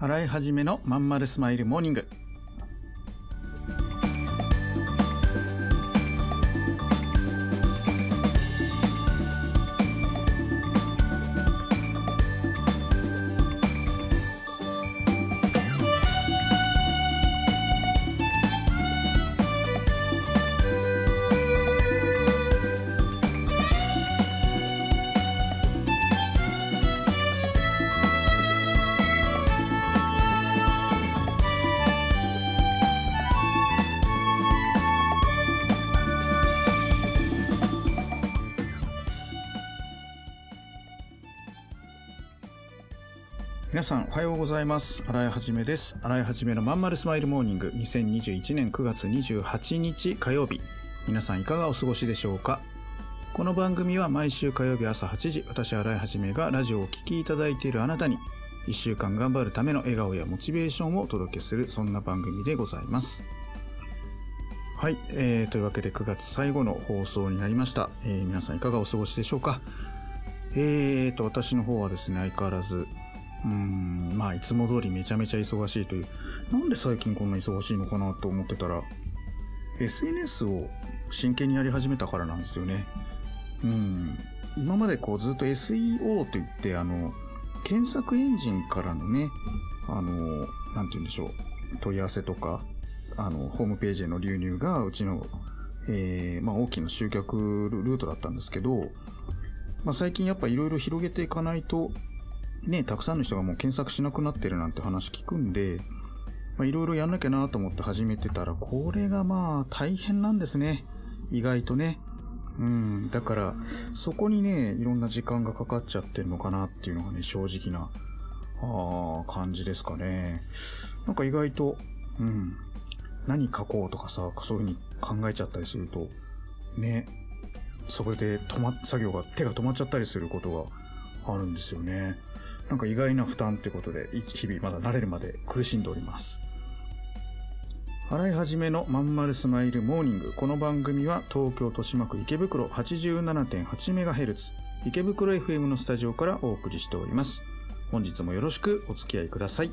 洗い始めのまんまるスマイルモーニング。皆さんおはようございます。洗いはじめです。洗いはじめのまんまるスマイルモーニング。2021年9月28日火曜日。皆さんいかがお過ごしでしょうか？この番組は毎週火曜日朝8時私洗いはじめがラジオをお聴きいただいているあなたに1週間頑張るための笑顔やモチベーションをお届けするそんな番組でございます。はい、えー、というわけで9月最後の放送になりました、えー、皆さんいかがお過ごしでしょうか？えーと私の方はですね相変わらずうんまあいつも通りめちゃめちゃ忙しいという。なんで最近こんな忙しいのかなと思ってたら SNS を真剣にやり始めたからなんですよね。うん。今までこうずっと SEO といってあの検索エンジンからのねあのなんて言うんでしょう。問い合わせとかあのホームページへの流入がうちの、えーまあ、大きな集客ルートだったんですけど、まあ、最近やっぱいろいろ広げていかないとね、たくさんの人がもう検索しなくなってるなんて話聞くんで、いろいろやんなきゃなと思って始めてたら、これがまあ大変なんですね。意外とね。うん。だから、そこにね、いろんな時間がかかっちゃってるのかなっていうのがね、正直な、あ感じですかね。なんか意外と、うん。何書こうとかさ、そういう風に考えちゃったりすると、ね、そこで止ま、作業が、手が止まっちゃったりすることがあるんですよね。なんか意外な負担ってことで、日々まだ慣れるまで苦しんでおります。払い始めのまんまるスマイルモーニング。この番組は東京豊島区池袋 87.8MHz 池袋 FM のスタジオからお送りしております。本日もよろしくお付き合いください。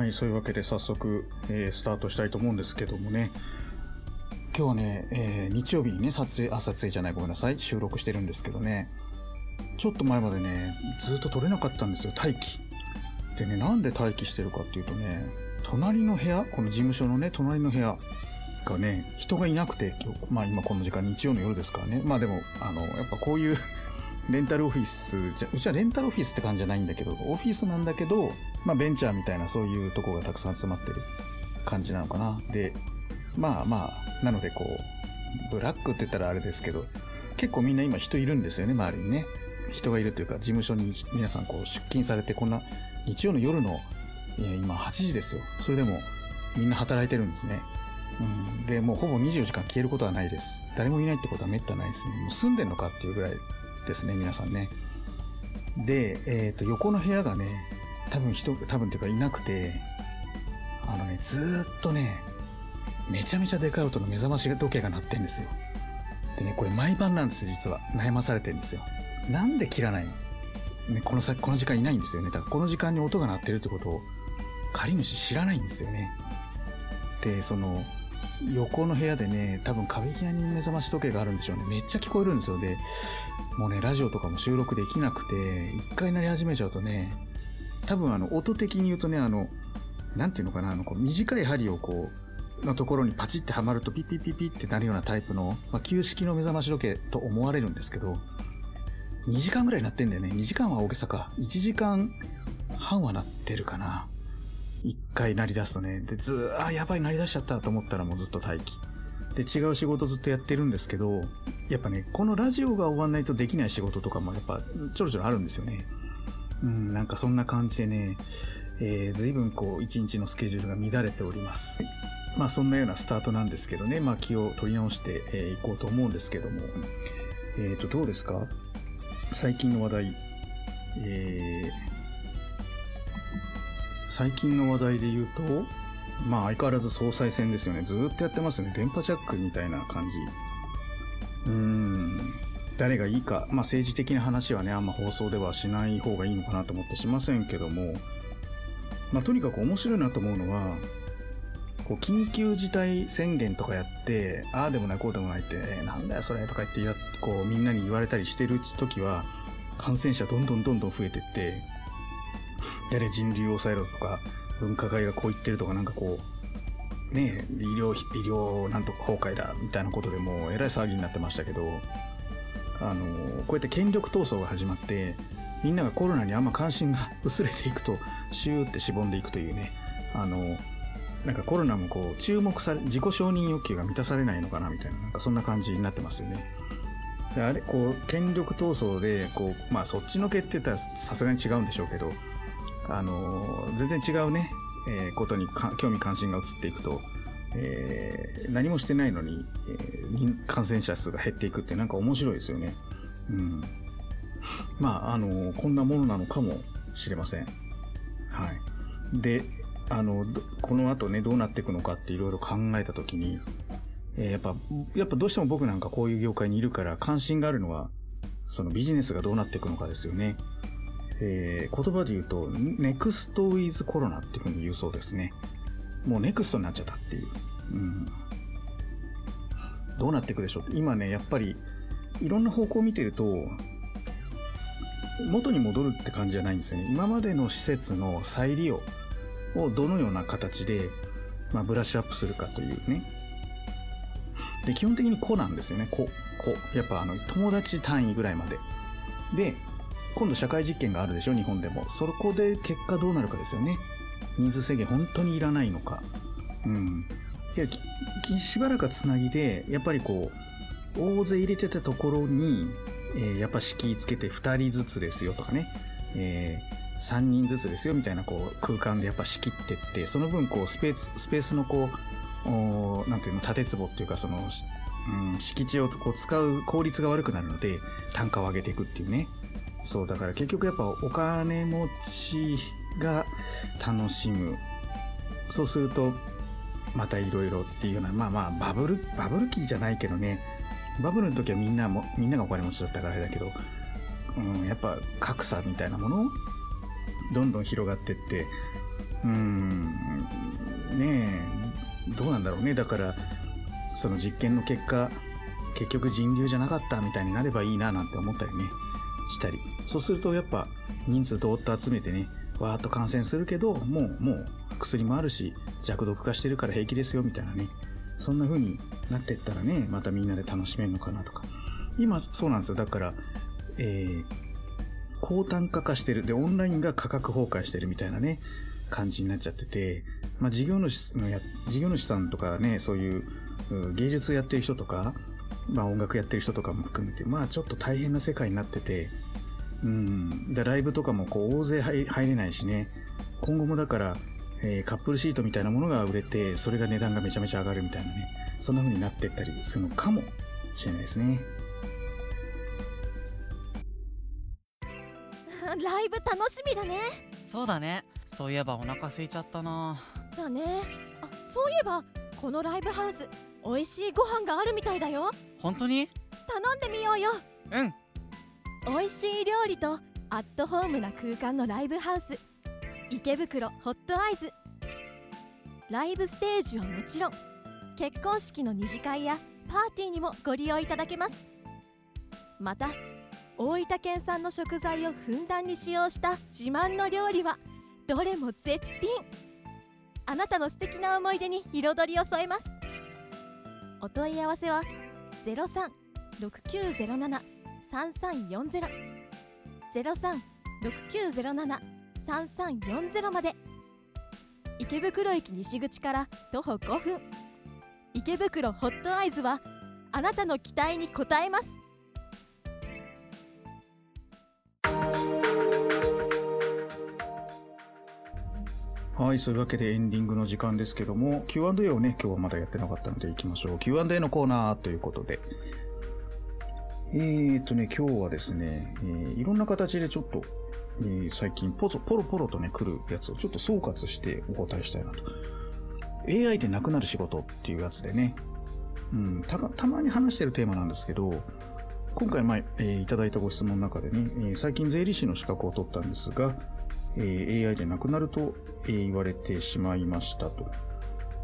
はい、そういうわけで早速、えースタートしたいと思うんですけどもね、今日はね、えー日曜日にね、撮影、あ、撮影じゃない、ごめんなさい、収録してるんですけどね、ちょっと前までね、ずっと撮れなかったんですよ、待機。でね、なんで待機してるかっていうとね、隣の部屋、この事務所のね、隣の部屋がね、人がいなくて、今日、まあ今この時間、日曜の夜ですからね、まあでも、あの、やっぱこういう、レンタルオフィスじゃ、うちはレンタルオフィスって感じじゃないんだけど、オフィスなんだけど、まあベンチャーみたいなそういうとこがたくさん集まってる感じなのかな。で、まあまあ、なのでこう、ブラックって言ったらあれですけど、結構みんな今人いるんですよね、周りにね。人がいるというか、事務所に皆さんこう出勤されて、こんな日曜の夜の、えー今8時ですよ。それでもみんな働いてるんですね。うん、でもうほぼ24時間消えることはないです誰もいないってことはめったないですねもう住んでんのかっていうぐらいですね皆さんねで、えー、と横の部屋がね多分人多分っていうかいなくてあのねずっとねめちゃめちゃでかい音の目覚まし時計が鳴ってんですよ。でねこれ毎晩なんです実は。悩まされてるんですよ。なんで切らないの、ね、この先この時間いないんですよね。だからこの時間に音が鳴ってるってことを借り主知らないんですよね。でその横の部屋でね多分壁際に目覚まし時計があるんでしょうね。めっちゃ聞こえるんですよ。でもうねラジオとかも収録できなくて一回鳴り始めちゃうとね多分あの音的に言うとねあのなんていうのかなあのこう短い針をこうのところにパチってはまるとピッピッピッピッってなるようなタイプの、まあ、旧式の目覚まし時計と思われるんですけど2時間ぐらい鳴ってんだよね。2時間は大げさか。1時間半は鳴ってるかな。一回鳴り出すとね。でずーあやばい鳴り出しちゃったと思ったらもうずっと待機。で違う仕事ずっとやってるんですけどやっぱねこのラジオが終わんないとできない仕事とかもやっぱちょろちょろあるんですよね。うんなんかそんな感じでね、えー、随分こう一日のスケジュールが乱れておりますまあそんなようなスタートなんですけどねまあ気を取り直してい、えー、こうと思うんですけどもえっ、ー、とどうですか？最近の話題えー最近の話題で言うと、まあ相変わらず総裁選ですよね。ずっとやってますね。電波ジャックみたいな感じ。うん。誰がいいか、まあ政治的な話はね、あんま放送ではしない方がいいのかなと思ってしませんけども、まあとにかく面白いなと思うのは、こう緊急事態宣言とかやって、ああでもないこうでもないって、えーなんだよそれとか言ってやっこうみんなに言われたりしてる時は、感染者どんどんどんどん増えてって、やれ人流を抑えろとか、分科会がこう言ってるとか、なんかこう、ね、医療、医療なんとか崩壊だ、みたいなことでもう、えらい騒ぎになってましたけど、あの、こうやって権力闘争が始まって、みんながコロナにあんま関心が薄れていくと、シューってしぼんでいくというね、あの、なんかコロナもこう、注目され、自己承認欲求が満たされないのかな、みたいな、なんかそんな感じになってますよね。であれ、こう、権力闘争で、こう、まあ、そっちのけって言ったらさすがに違うんでしょうけど、あの全然違うね、えーことに興味関心が移っていくと、えー何もしてないのに、えー感染者数が減っていくってなんか面白いですよね。うん。まあ、あのこんなものなのかもしれません。はい。で、あの、この後ね、どうなっていくのかっていろいろ考えたときに、えーやっぱ、やっぱどうしても僕なんかこういう業界にいるから関心があるのは、そのビジネスがどうなっていくのかですよね。えー言葉で言うと、ネクストウィズコロナっていうふうに言うそうですね。もうネクストになっちゃったっていう。うん。どうなっていくでしょう今ね、やっぱり、いろんな方向を見てると、元に戻るって感じじゃないんですよね。今までの施設の再利用をどのような形で、まあ、ブラッシュアップするかというね。で、基本的に子なんですよね。子。子。やっぱあの、友達単位ぐらいまで。で、今度社会実験があるでしょ日本でもそこで結果どうなるかですよね人数制限本当にいらないのか。うん。いやきしばらくはつなぎでやっぱりこう大勢入れてたところに、えーやっぱ敷居つけて2人ずつですよとかね、え3人ずつですよみたいなこう空間でやっぱ仕切ってってその分こうスペーススペースのこうおなんていうの縦壺っていうかその、うん、敷地をこう使う効率が悪くなるので単価を上げていくっていうね。そうだから結局やっぱお金持ちが楽しむ。そうするとまたいろいろっていうようなまあまあバブルバブル期じゃないけどね。バブルの時はみんなもみんながお金持ちだったからあれだけど、うん、やっぱ格差みたいなものどんどん広がってってうんねえどうなんだろうね。だからその実験の結果結局人流じゃなかったみたいになればいいななんて思ったりねしたり。そうするとやっぱ人数どーっと集めてねわーっと感染するけどもうもう薬もあるし弱毒化してるから平気ですよみたいなね。そんな風になってったらねまたみんなで楽しめるのかなとか。今そうなんですよ。だからえー高単価化してる。でオンラインが価格崩壊してるみたいなね感じになっちゃってて、まあ、事業主のや事業主さんとかねそういう芸術やってる人とかまあ、音楽やってる人とかも含めて、まあちょっと大変な世界になってて、うん、でライブとかもこう大勢入入れないしね、今後もだから、えーカップルシートみたいなものが売れて、それが値段がめちゃめちゃ上がるみたいなね、そんな風になってったりするのかもしれないですね。ライブ楽しみだね。そうだね。そういえばお腹空いちゃったな。だね。あそういえばこのライブハウス美味しいご飯があるみたいだよ。本当に？頼んでみようよ。うん美味しい料理とアットホームな空間のライブハウス。池袋ホットアイズ。ライブステージはもちろん結婚式の二次会やパーティーにもご利用いただけます。また大分県産の食材をふんだんに使用した自慢の料理はどれも絶品。あなたの素敵な思い出に彩りを添えます。お問い合わせは036907 3340 036907-3340まで。池袋駅西口から徒歩5分。池袋ホットアイズはあなたの期待に応えます。はい、そういうわけでエンディングの時間ですけども、Q&A をね、今日はまだやってなかったので行きましょう。Q&A のコーナーということで。えーとね、今日はですね、えーいろんな形でちょっと、えー最近ポソポロポロとね、来るやつをちょっと総括してお答えしたいなと。AI でなくなる仕事っていうやつでね、うん、たたまに話してるテーマなんですけど、今回、まあえーいただいたご質問の中でね、えー最近税理士の資格を取ったんですが、えー AI でなくなると、えー言われてしまいましたと。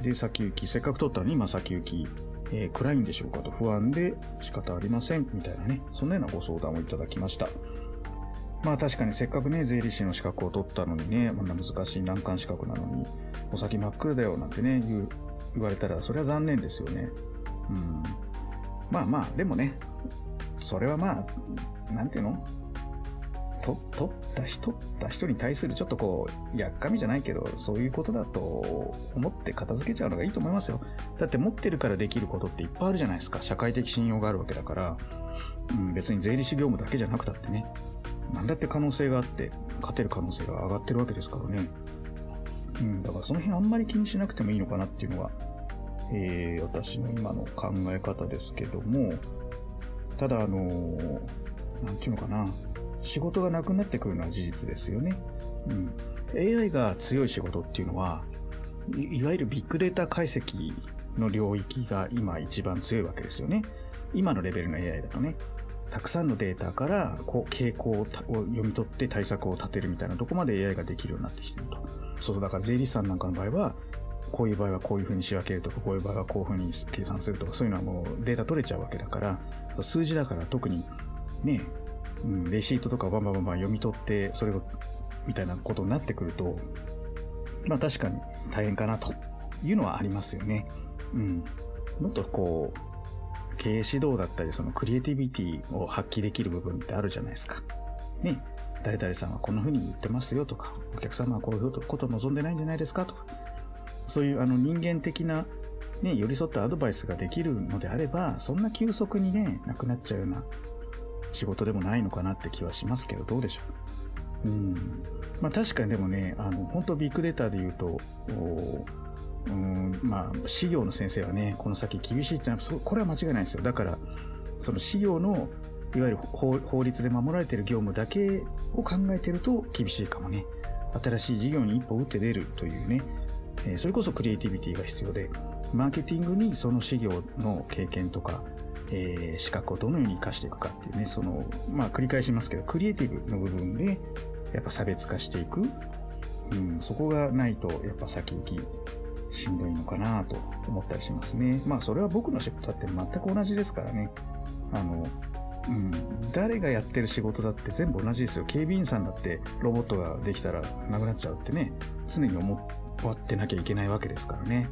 で、先行き、せっかく取ったのに、まあ、先行き、えー暗いんでしょうかと不安で仕方ありません、みたいなね、そんなようなご相談をいただきました。まあ確かにせっかくね、税理士の資格を取ったのにね、こんな難しい難関資格なのに、お先真っ暗だよなんてね、言言われたら、それは残念ですよね。うん。まあまあ、でもね、それはまあ、なんていうの？と取った人？った人に対するちょっとこうやっかみじゃないけどそういうことだと思って片付けちゃうのがいいと思いますよ。だって持ってるからできることっていっぱいあるじゃないですか。社会的信用があるわけだから、うん、別に税理士業務だけじゃなくたってね。何だって可能性があって勝てる可能性が上がってるわけですからね。うんだからその辺あんまり気にしなくてもいいのかなっていうのが、えー私の今の考え方ですけども。ただあのーていうのかな。仕事がなくなってくるのは事実ですよね。うん、AI が強い仕事っていうのはい、わゆるビッグデータ解析の領域が今一番強いわけですよね。今のレベルの AI だとね。たくさんのデータからこう傾向を読み取って対策を立てるみたいなとこまで AI ができるようになってきてると。そうだから税理士さんなんかの場合は、こういう場合はこういうふうに仕分けるとか、こういう場合はこういうふうに計算するとか、そういうのはもうデータ取れちゃうわけだから、数字だから特にね、うん、レシートとかをバンバンバンバン読み取って、それを、みたいなことになってくると、まあ確かに大変かなというのはありますよね。うん。もっとこう、経営指導だったり、そのクリエイティビティを発揮できる部分ってあるじゃないですか。ね。誰々さんはこんな風に言ってますよとか、お客様はこういうことを望んでないんじゃないですかとか、そういうあの人間的なね、寄り添ったアドバイスができるのであれば、そんな急速にね、なくなっちゃうような仕事でもないのかなって気はしますけど、どうでしょう？うん。まあ確かにでもね、あの、本当ビッグデータで言うと、うん、まあ、事業の先生はね、この先厳しいってのは、これは間違いないですよ。だから、その事業の、いわゆる法律で守られている業務だけを考えてると厳しいかもね。新しい事業に一歩打って出るというね、えーそれこそクリエイティビティが必要で、マーケティングにその事業の経験とか、えー資格をどのように活かしていくかっていうね、その、まあ繰り返しますけど、クリエイティブの部分で、やっぱ差別化していく。うん、そこがないと、やっぱ先行きしんどいのかなと思ったりしますね。まあそれは僕の仕事だって全く同じですからね。あの、うん、誰がやってる仕事だって全部同じですよ。警備員さんだってロボットができたらなくなっちゃうってね、常に思ってなきゃいけないわけですからね。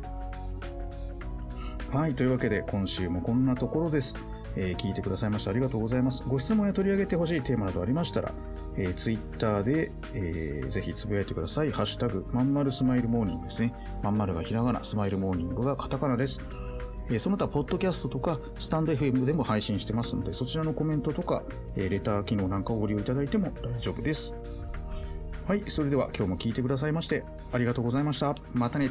はい、というわけで今週もこんなところです。えー聞いてくださいましてありがとうございます。ご質問や取り上げてほしいテーマなどありましたら、えー、ツイッターで、えーぜひつぶやいてください。ハッシュタグ、まんまるスマイルモーニングですね。まんまるがひらがな、スマイルモーニングがカタカナです。えその他、ポッドキャストとか、スタンド FM でも配信してますので、そちらのコメントとか、えレター機能なんかをご利用いただいても大丈夫です。はいそれでは今日も聞いてくださいましてありがとうございましたまたね